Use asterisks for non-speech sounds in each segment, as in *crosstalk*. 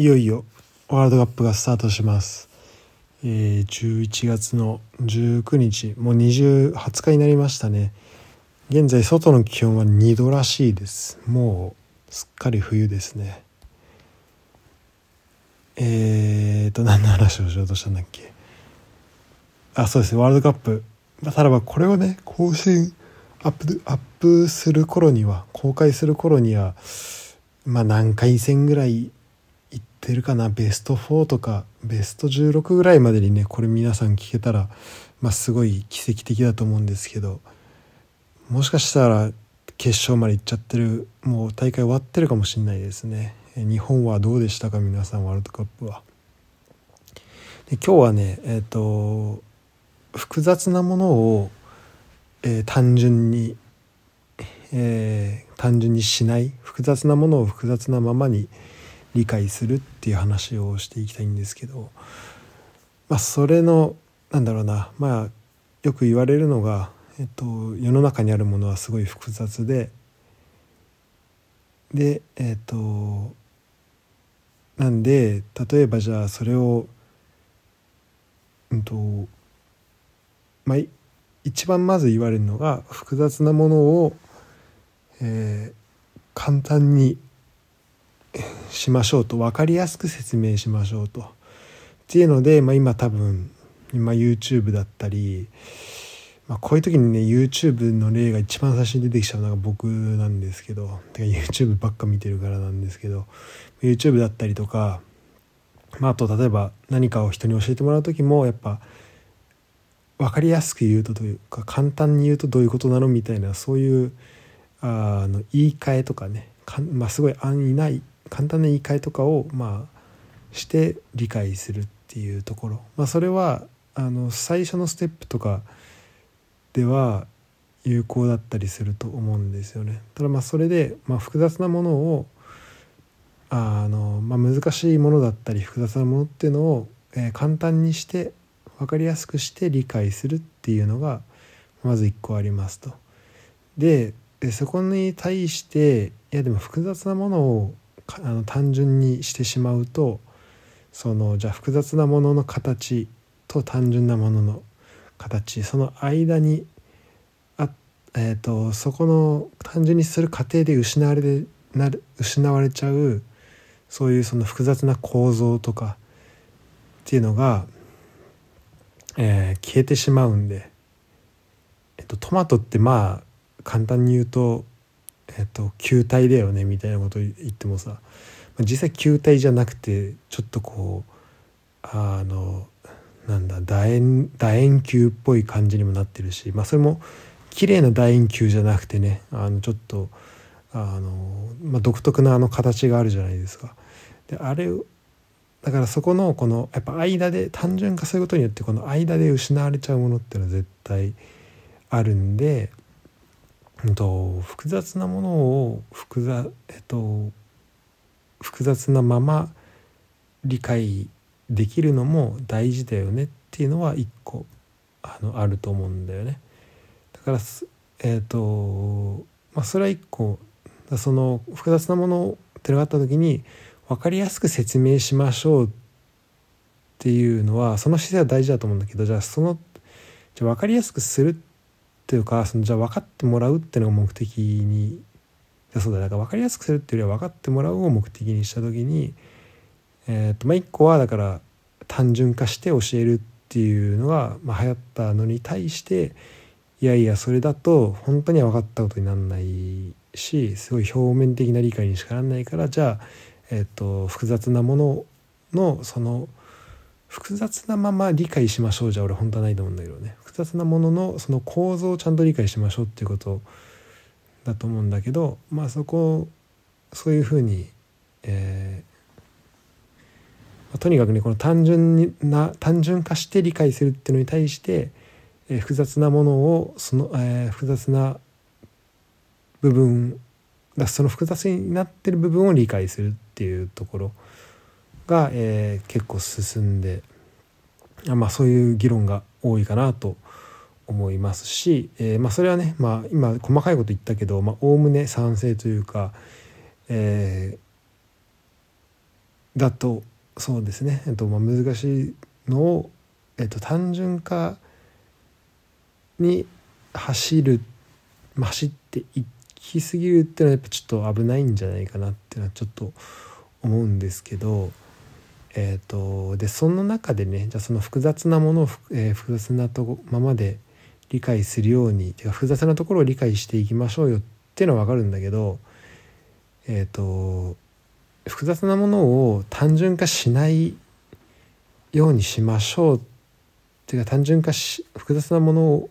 いよいよワールドカップがスタートします。えー、11月の19日、もう20、20日になりましたね。現在、外の気温は2度らしいです。もう、すっかり冬ですね。えーと、何の話をしようとしたんだっけ。あ、そうですね、ワールドカップ。まあ、ただば、これをね、更新、アップ、アップする頃には、公開する頃には、まあ、何回戦ぐらい行ってるかな？ベスト4とかベスト16ぐらいまでにねこれ皆さん聞けたら、まあ、すごい奇跡的だと思うんですけどもしかしたら決勝まで行っちゃってるもう大会終わってるかもしれないですね。日本はどうでしたか？皆さんワールドカップは。で今日はねえっ、と複雑なものを、えー単純にえー単純にしない複雑なものを複雑なままに理解するっていう話をしていきたいんですけどまあそれのなんだろうなまあよく言われるのが、えっと、世の中にあるものはすごい複雑ででえっとなんで例えばじゃあそれをうんとまあ一番まず言われるのが複雑なものをえー簡単にしましょうと分かりやすく説明しましょうと。っていうので、まあ、今多分今 YouTube だったり、まあ、こういう時にね YouTube の例が一番最初に出てきちゃうのが僕なんですけどてか YouTube ばっか見てるからなんですけど YouTube だったりとか、まあ、あと例えば何かを人に教えてもらう時もやっぱ分かりやすく言うとというか簡単に言うとどういうことなのみたいなそういうあの言い換えとかねかん、まあ、すごい安易ない簡単な言い換えとかをまあして理解するっていうところ、まあ、それはあの最初のステップとかでは有効だったりすると思うんですよね。ただまあそれで、まあ、複雑なものをあの、まあ、難しいものだったり複雑なものっていうのを、え簡単にして分かりやすくして理解するっていうのがまず一個ありますと。ででそこに対していやでも複雑なものをあの単純にしてしまうとそのじゃあ複雑なものの形と単純なものの形その間にあ、えー、とそこの単純にする過程で失われなる失われちゃうそういうその複雑な構造とかっていうのが、えー消えてしまうんで、えっと、トマトってまあ簡単に言うと、えっと、球体だよねみたいなこと言ってもさ実際球体じゃなくてちょっとこうあのなんだ楕円楕円球っぽい感じにもなってるし、まあ、それも綺麗な楕円球じゃなくてねあのちょっとあの、まあ、独特なあの形があるじゃないですか。であれだからそこのこのやっぱ間で単純化することによってこの間で失われちゃうものっていうのは絶対あるんで、うん、と複雑なものを複雑,、えっと、複雑なまま理解できるのも大事だよねっていうのは一個あのあると思うんだよね。だからえっ、とまあそれは一個その複雑なものってのがった時に分かりやすく説明しましょうっていうのはその姿勢は大事だと思うんだけどじゃあそのじゃあ分かりやすくするってというかそのじゃあ分かってもらうっていうのが目的にいやそうだだから分かりやすくするっていうよりは分かってもらうを目的にした時にえーとまあ、一個はだから単純化して教えるっていうのが、まあ、流行ったのに対していやいやそれだと本当には分かったことにならないしすごい表面的な理解にしかならないからじゃあ、えー、と複雑なもののその複雑なまま理解しましょうじゃ俺本当はないと思うんだけどね。複雑なもののその構造をちゃんと理解しましょうっていうことだと思うんだけどまあそこそういうふうに、えーまあとにかくねこの単純にな単純化して理解するっていうのに対して、えー複雑なものをその、えー複雑な部分だその複雑になってる部分を理解するっていうところ。が、えー結構進んでまあそういう議論が多いかなと思いますし、えーまあ、それはね、まあ、今細かいこと言ったけどおおむね賛成というか、えーだとそうですね、えっとまあ、難しいのを、えっと、単純化に走る走っていきすぎるっていうのはやっぱちょっと危ないんじゃないかなっていうのはちょっと思うんですけど。えーと、でその中でねじゃあその複雑なものを、えー、複雑なとままで理解するようにてか複雑なところを理解していきましょうよっていうのは分かるんだけどえ、ー、と複雑なものを単純化しないようにしましょうっていうか単純化し複雑なものを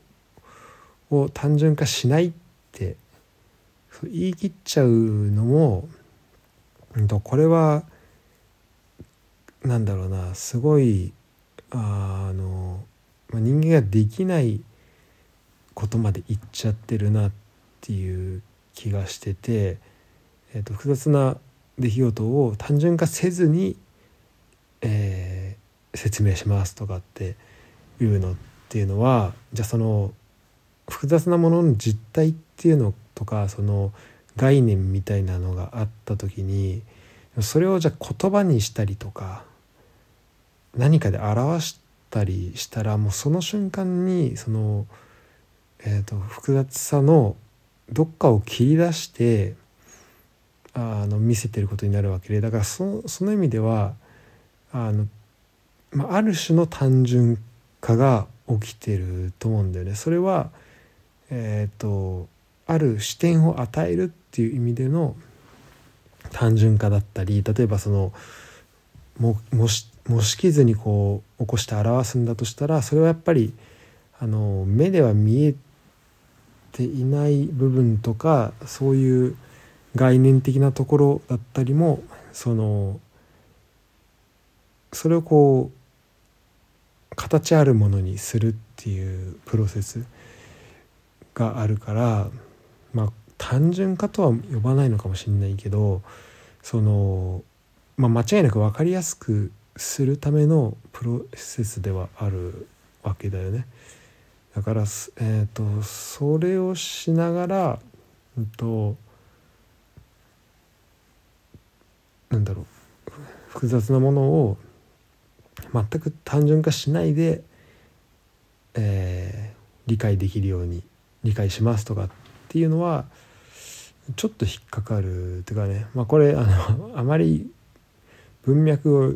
を単純化しないって言い切っちゃうのもうん、とこれはなんだろうなすごいあの、まあ、人間ができないことまで言っちゃってるなっていう気がしてて、えー、と複雑な出来事を単純化せずに、えー、説明しますとかっていうのっていうのはじゃあその複雑なものの実態っていうのとかその概念みたいなのがあった時にそれをじゃあ言葉にしたりとか何かで表したりしたらもうその瞬間にその、えーと、複雑さのどっかを切り出してあの見せてることになるわけでだからそその意味ではあの、まあ、ある種の単純化が起きてると思うんだよね。それは、えーとある視点を与えるっていう意味での単純化だったり例えばそのもし模式図にこう起こして表すんだとしたらそれはやっぱりあの目では見えていない部分とかそういう概念的なところだったりもそのそれをこう形あるものにするっていうプロセスがあるからまあ単純化とは呼ばないのかもしれないけどそのまあ、間違いなく分かりやすくするためのプロセスではあるわけだよね。だから、えーと、それをしながら、うんと、なんだろう複雑なものを全く単純化しないで、えー、理解できるように理解しますとかっていうのはちょっと引っかかるっていうかねまあこれあの *laughs* あまり文脈を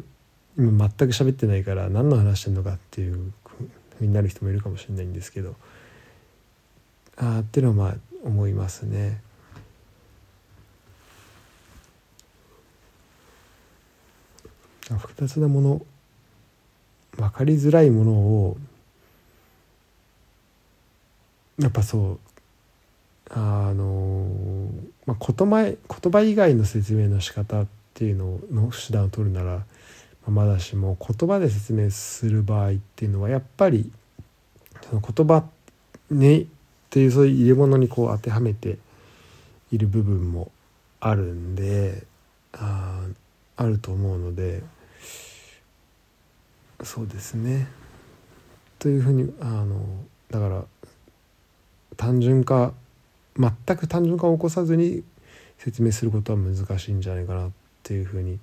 今全く喋ってないから何の話してんのかっていうふうになる人もいるかもしれないんですけどああっていうのはまあ思いますね。複雑なもの分かりづらいものをやっぱそうあの、まあ、言葉言葉以外の説明の仕方っていうのの手段を取るならまだしも言葉で説明する場合っていうのはやっぱりその言葉ねっていうそういう入れ物にこう当てはめている部分もあるんでああると思うのでそうですね。というふうにあのだから単純化全く単純化を起こさずに説明することは難しいんじゃないかなっていうふうに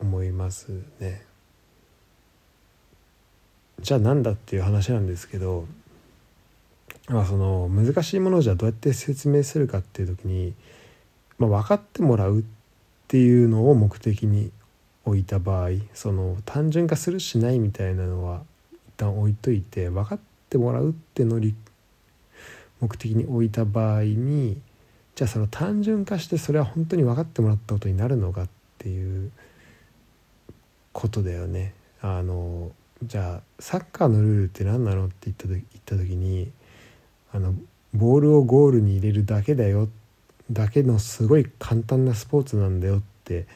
思いますね。じゃあなんだっていう話なんですけど、まあ、その難しいものをじゃあどうやって説明するかっていう時に、まあ、分かってもらうっていうのを目的に置いた場合その単純化するしないみたいなのは一旦置いといて分かってもらうってのを目的に置いた場合にじゃあその単純化してそれは本当に分かってもらったことになるのかっていうことだよね。あのじゃあサッカーのルールって何なのって言った時言った時にあのボールをゴールに入れるだけだよだけのすごい簡単なスポーツなんだよって、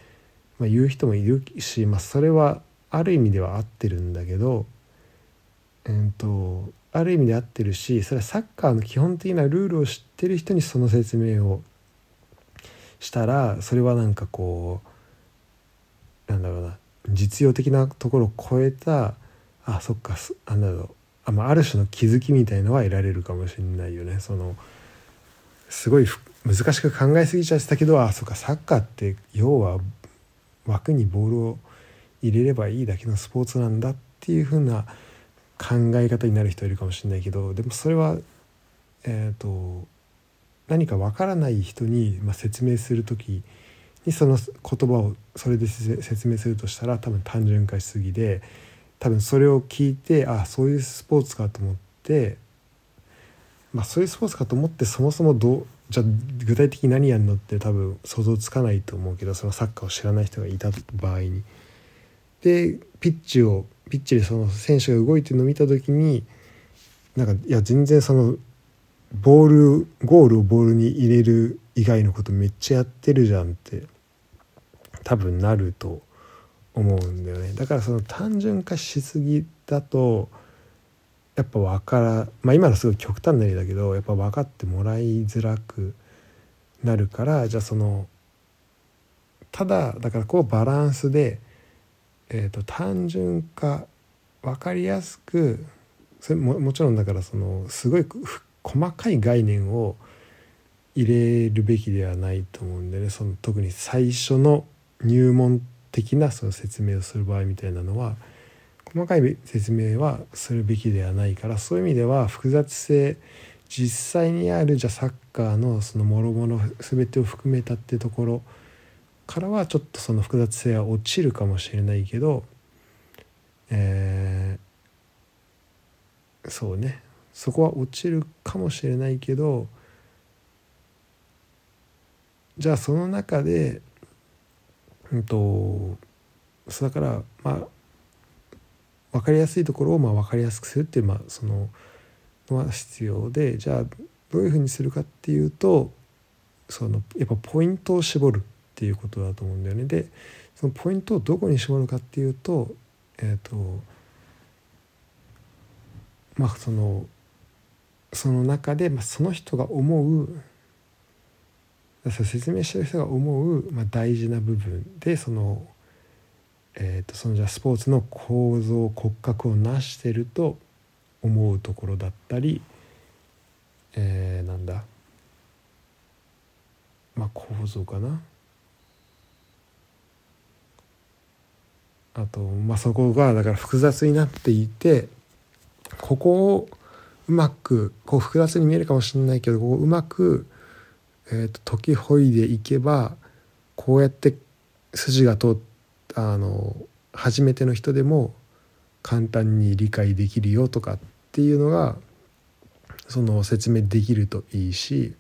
まあ、言う人もいるし、まあ、それはある意味では合ってるんだけど、えーとある意味で合ってるしそれはサッカーの基本的なルールを知ってる人にその説明をしたらそれはなんかこうなんだろうな実用的なところを超えたあそっかなんだろうあ,、まあ、ある種の気づきみたいのは得られるかもしれないよね。そのすごい難しく考えすぎちゃってたけどあそっかサッカーって要は枠にボールを入れればいいだけのスポーツなんだっていう風な考え方になる人いるかもしれないけどでもそれはえっ、ー、と何かわからない人に、まあ説明する時にその言葉をそれで説明するとしたら多分単純化しすぎで多分それを聞いてあそういうスポーツかと思ってまあそういうスポーツかと思ってそもそもどうじゃあ具体的に何やるのって多分想像つかないと思うけどそのサッカーを知らない人がいた場合に。でピッチをピッチでその選手が動いてるのを見た時になんかいや全然そのボールゴールをボールに入れる以外のことめっちゃやってるじゃんって多分なると思うんだよね。だからその単純化しすぎだとやっぱ分からまあ今のすごい極端な例だけどやっぱ分かってもらいづらくなるからじゃあそのただだからこうバランスで、えーと、単純化分かりやすくそれももちろんだからそのすごい細かい概念を入れるべきではないと思うんでね。その特に最初の入門的なその説明をする場合みたいなのは細かい説明はするべきではないからそういう意味では複雑性実際にあるじゃサッカーのその諸々全てを含めたってところからはちょっとその複雑性は落ちるかもしれないけど、えー、そうね。そこは落ちるかもしれないけどじゃあその中でうんとそだからまあ分かりやすいところをまあ分かりやすくするっていうまあそののは必要でじゃあどういうふうにするかっていうとそのやっぱポイントを絞る。っていうことだと思うんだよね。でそのポイントをどこに絞るかっていうとえっ、ー、とまあそのその中で、まあ、その人が思う説明してる人が思う、まあ、大事な部分でそのえーと、そのじゃスポーツの構造骨格を成してると思うところだったり、えー、なんだまあ構造かなあと、まあ、そこがだから複雑になっていてここをうまくこう複雑に見えるかもしれないけどここをうまく、えーと、解きほいでいけばこうやって筋が通ってあの初めての人でも簡単に理解できるよとかっていうのがその説明できるといいし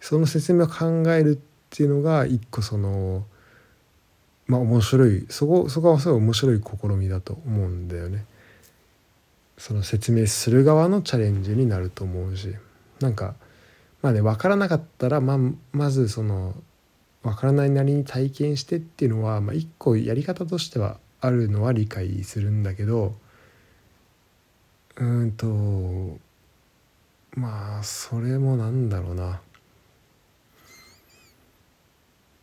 その説明を考えるっていうのが一個そのまあ面白い。そこそこはすごい面白い試みだと思うんだよね。その説明する側のチャレンジになると思うし。なんかまあね分からなかったらままずその分からないなりに体験してっていうのは、まあ、一個やり方としてはあるのは理解するんだけどうんとまあそれもなんだろうな。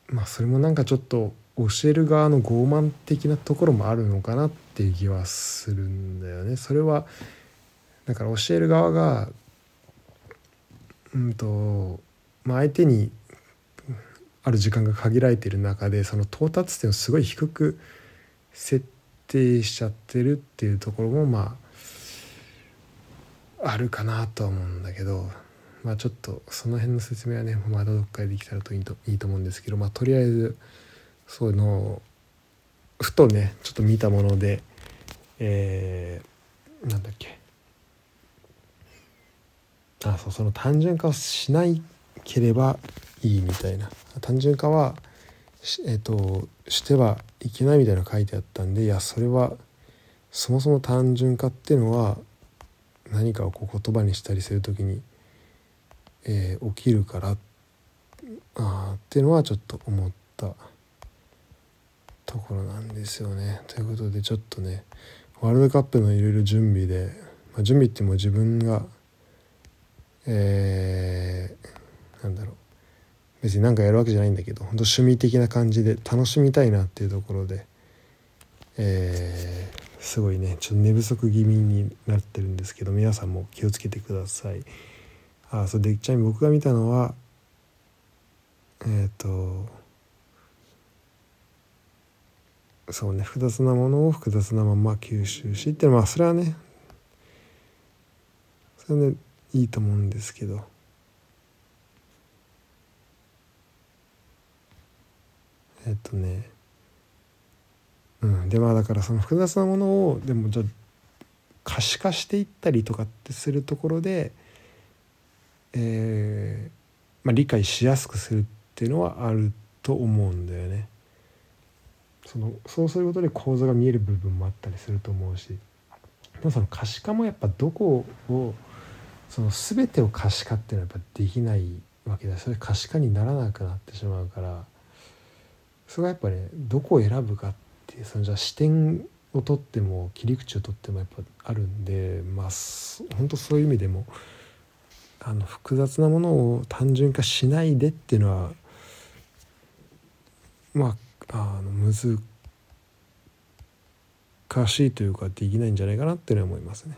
まあそれもなんかちょっと教える側の傲慢的なところもあるのかなっていう気はするんだよね。それはだから教える側がうんとまあ相手にある時間が限られている中でその到達点をすごい低く設定しちゃってるっていうところもまああるかなとは思うんだけどまあちょっとその辺の説明はねまだどっかでできたらといいといいと思うんですけどまあとりあえずそのふとねちょっと見たものでえー、なんだっけ。あそうその単純化をしないければいいみたいな。単純化はえっ、ー、としてはいけないみたいな書いてあったんでいやそれはそもそも単純化っていうのは何かをこう言葉にしたりする時に、えー、起きるからあっていうのはちょっと思った。ところなんですよね。ということでちょっとねワールドカップのいろいろ準備で、まあ、準備っても自分がえー、なんだろう別に何かやるわけじゃないんだけど本当趣味的な感じで楽しみたいなっていうところで、えー、すごいねちょっと寝不足気味になってるんですけど皆さんも気をつけてください。あそれでちなみに僕が見たのはえっ、ー、とそうね。複雑なものを複雑なまま吸収しっていうのはまあそれはねそれはねいいと思うんですけど。えっとね。うん。でまあだからその複雑なものをでもじゃ可視化していったりとかってするところで、えーまあ、理解しやすくするっていうのはあると思うんだよね。そのそうすることで構造が見える部分もあったりすると思うしでもその可視化もやっぱどこをその全てを可視化っていうのはやっぱできないわけだそれ可視化にならなくなってしまうからそれがやっぱねどこを選ぶかっていうそのじゃ視点を取っても切り口を取ってもやっぱあるんでまあ本当そういう意味でもあの複雑なものを単純化しないでっていうのはまああの難しいというかできないんじゃないかなっていうのは思いますね。